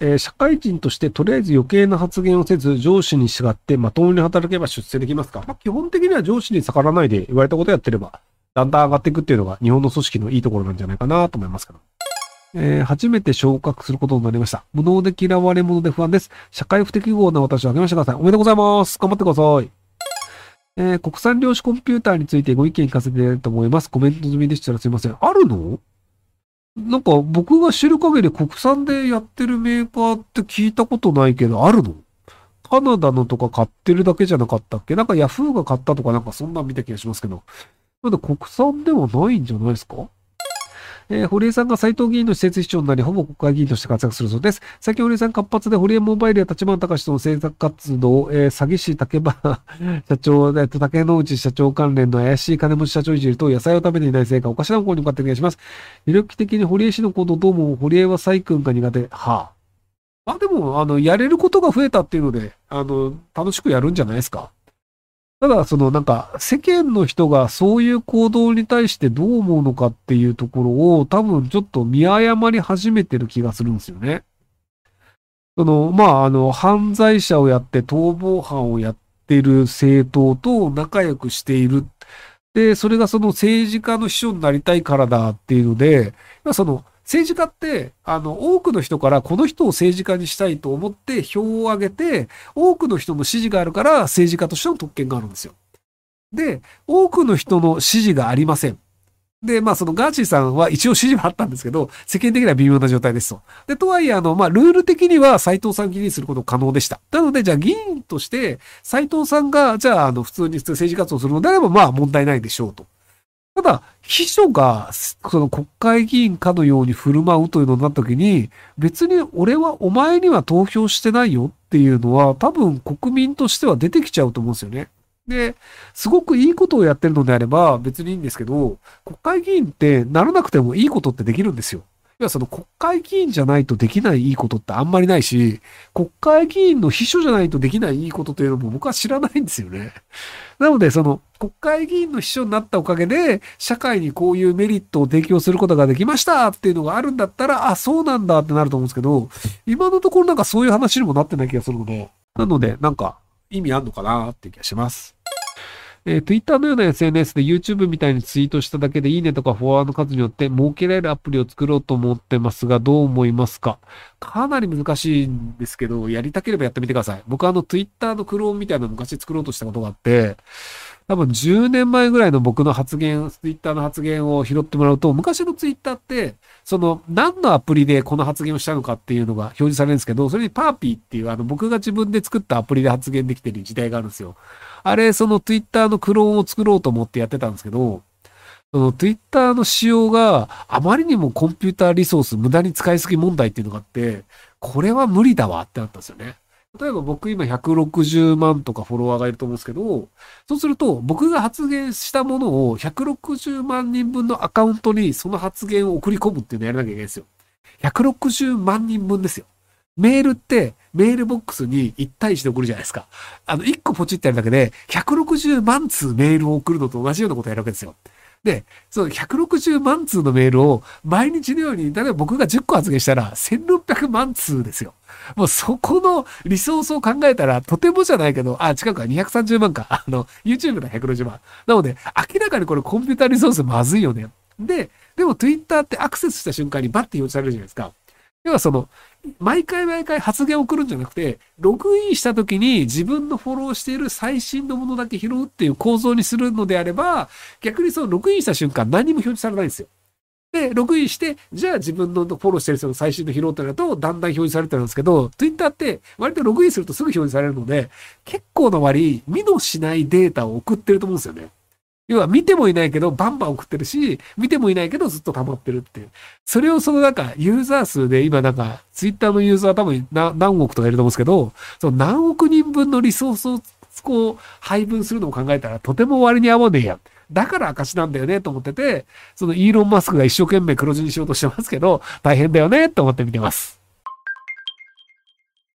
えー社会人としてとりあえず余計な発言をせず、上司に従ってまともに働けば出世できますかまあ、基本的には上司に逆らわないで言われたことやってれば、だんだん上がっていくっていうのが日本の組織のいいところなんじゃないかなと思いますけど。えー初めて昇格することになりました。無能で嫌われ者で不安です。社会不適合な私を励ましてください。おめでとうございます。頑張ってください。えー国産量子コンピューターについてご意見聞かせていただきたいと思います。コメント済みでしたらすいません。あるの？なんか僕が知る限り国産でやってるメーカーって聞いたことないけど、あるの？カナダのとか買ってるだけじゃなかったっけ？なんかヤフーが買ったとかなんかそんなん見た気がしますけど。まだ国産ではないんじゃないですか？えー堀江さんが斉藤議員の施設市長になり、ほぼ国会議員として活躍するそうです。最近堀江さん活発で、堀江モバイルや立花隆との政策活動、えー詐欺師竹場社長、えっと、竹之内社長関連の怪しい金持ち社長いじりと野菜を食べていないせいか、おかしな方向に向かってお願いします。魅力的に堀江氏のことどうも、堀江は細君が苦手。はあ。まあでも、あの、やれることが増えたっていうので、あの、楽しくやるんじゃないですか？ただ、そのなんか、世間の人がそういう行動に対してどう思うのかっていうところを多分ちょっと見誤り始めてる気がするんですよね。その、まあ、あの、犯罪者をやって逃亡犯をやってる政党と仲良くしている。で、それがその政治家の秘書になりたいからだっていうので、その、政治家って、あの、多くの人からこの人を政治家にしたいと思って票を挙げて、多くの人の支持があるから政治家としての特権があるんですよ。で、多くの人の支持がありません。で、まあそのガーシーさんは一応支持はあったんですけど、世間的には微妙な状態ですと。で、とはいえ、あの、まあルール的には斉藤さん議員すること可能でした。なので、じゃあ議員として斉藤さんが、じゃあ、あの、普通に政治活動するのであれば、まあ問題ないでしょうと。ただ、秘書が、その国会議員かのように振る舞うというのになった時に、別に俺はお前には投票してないよっていうのは、多分国民としては出てきちゃうと思うんですよね。で、すごくいいことをやってるのであれば別にいいんですけど、国会議員ってならなくてもいいことってできるんですよ。要はその国会議員じゃないとできないいいことってあんまりないし、国会議員の秘書じゃないとできないいいことというのも僕は知らないんですよね。なので、その国会議員の秘書になったおかげで、社会にこういうメリットを提供することができましたっていうのがあるんだったら、あ、そうなんだってなると思うんですけど、今のところなんかそういう話にもなってない気がするので、なので、なんか意味あんのかなっていう気がします。えー Twitter のような SNS で YouTube みたいにツイートしただけでいいねとかフォロワーの数によって儲けられるアプリを作ろうと思ってますが、どう思いますか？かなり難しいんですけど、やりたければやってみてください。僕はあの Twitter のクローンみたいなの昔作ろうとしたことがあって、多分10年前ぐらいの僕の発言、Twitter の発言を拾ってもらうと、昔の Twitter って、その何のアプリでこの発言をしたのかっていうのが表示されるんですけど、それにパーピーっていうあの僕が自分で作ったアプリで発言できてる時代があるんですよ。あれ、その Twitter のクローンを作ろうと思ってやってたんですけど、その Twitter の仕様があまりにもコンピューターリソース無駄に使いすぎ問題っていうのがあって、これは無理だわってなったんですよね。例えば僕今160万とかフォロワーがいると思うんですけど、そうすると僕が発言したものを160万人分のアカウントにその発言を送り込むっていうのをやらなきゃいけないんですよ。160万人分ですよ。メールってメールボックスに1対1で送るじゃないですか。あの、1個ポチってやるだけで160万通メールを送るのと同じようなことをやるわけですよ。で、その160万通のメールを毎日のように、例えば僕が10個発言したら1600万通ですよ。もうそこのリソースを考えたらとてもじゃないけど、あ、違うか、230万か。あの、YouTube が160万。なので、明らかにこれコンピュータリソースまずいよね。で、でも Twitter ってアクセスした瞬間にバッて表示されるじゃないですか。要はその、毎回毎回発言を送るんじゃなくて、ログインした時に自分のフォローしている最新のものだけ拾うっていう構造にするのであれば、逆にそのログインした瞬間何も表示されないんですよ。で、ログインして、じゃあ自分のフォローしてる人の最新の拾うってなると、だんだん表示されてるんですけど、Twitter って割とログインするとすぐ表示されるので、結構な割、見もしないデータを送ってると思うんですよね。要は見てもいないけどバンバン送ってるし、見てもいないけどずっと溜まってるっていう。それをそのなんかユーザー数で今なんかツイッターのユーザー多分何億とかいると思うんですけど、その何億人分のリソースをこう配分するのを考えたらとても割に合わねえやん。だから証なんだよねと思ってて、そのイーロン・マスクが一生懸命黒字にしようとしてますけど、大変だよねと思って見てます。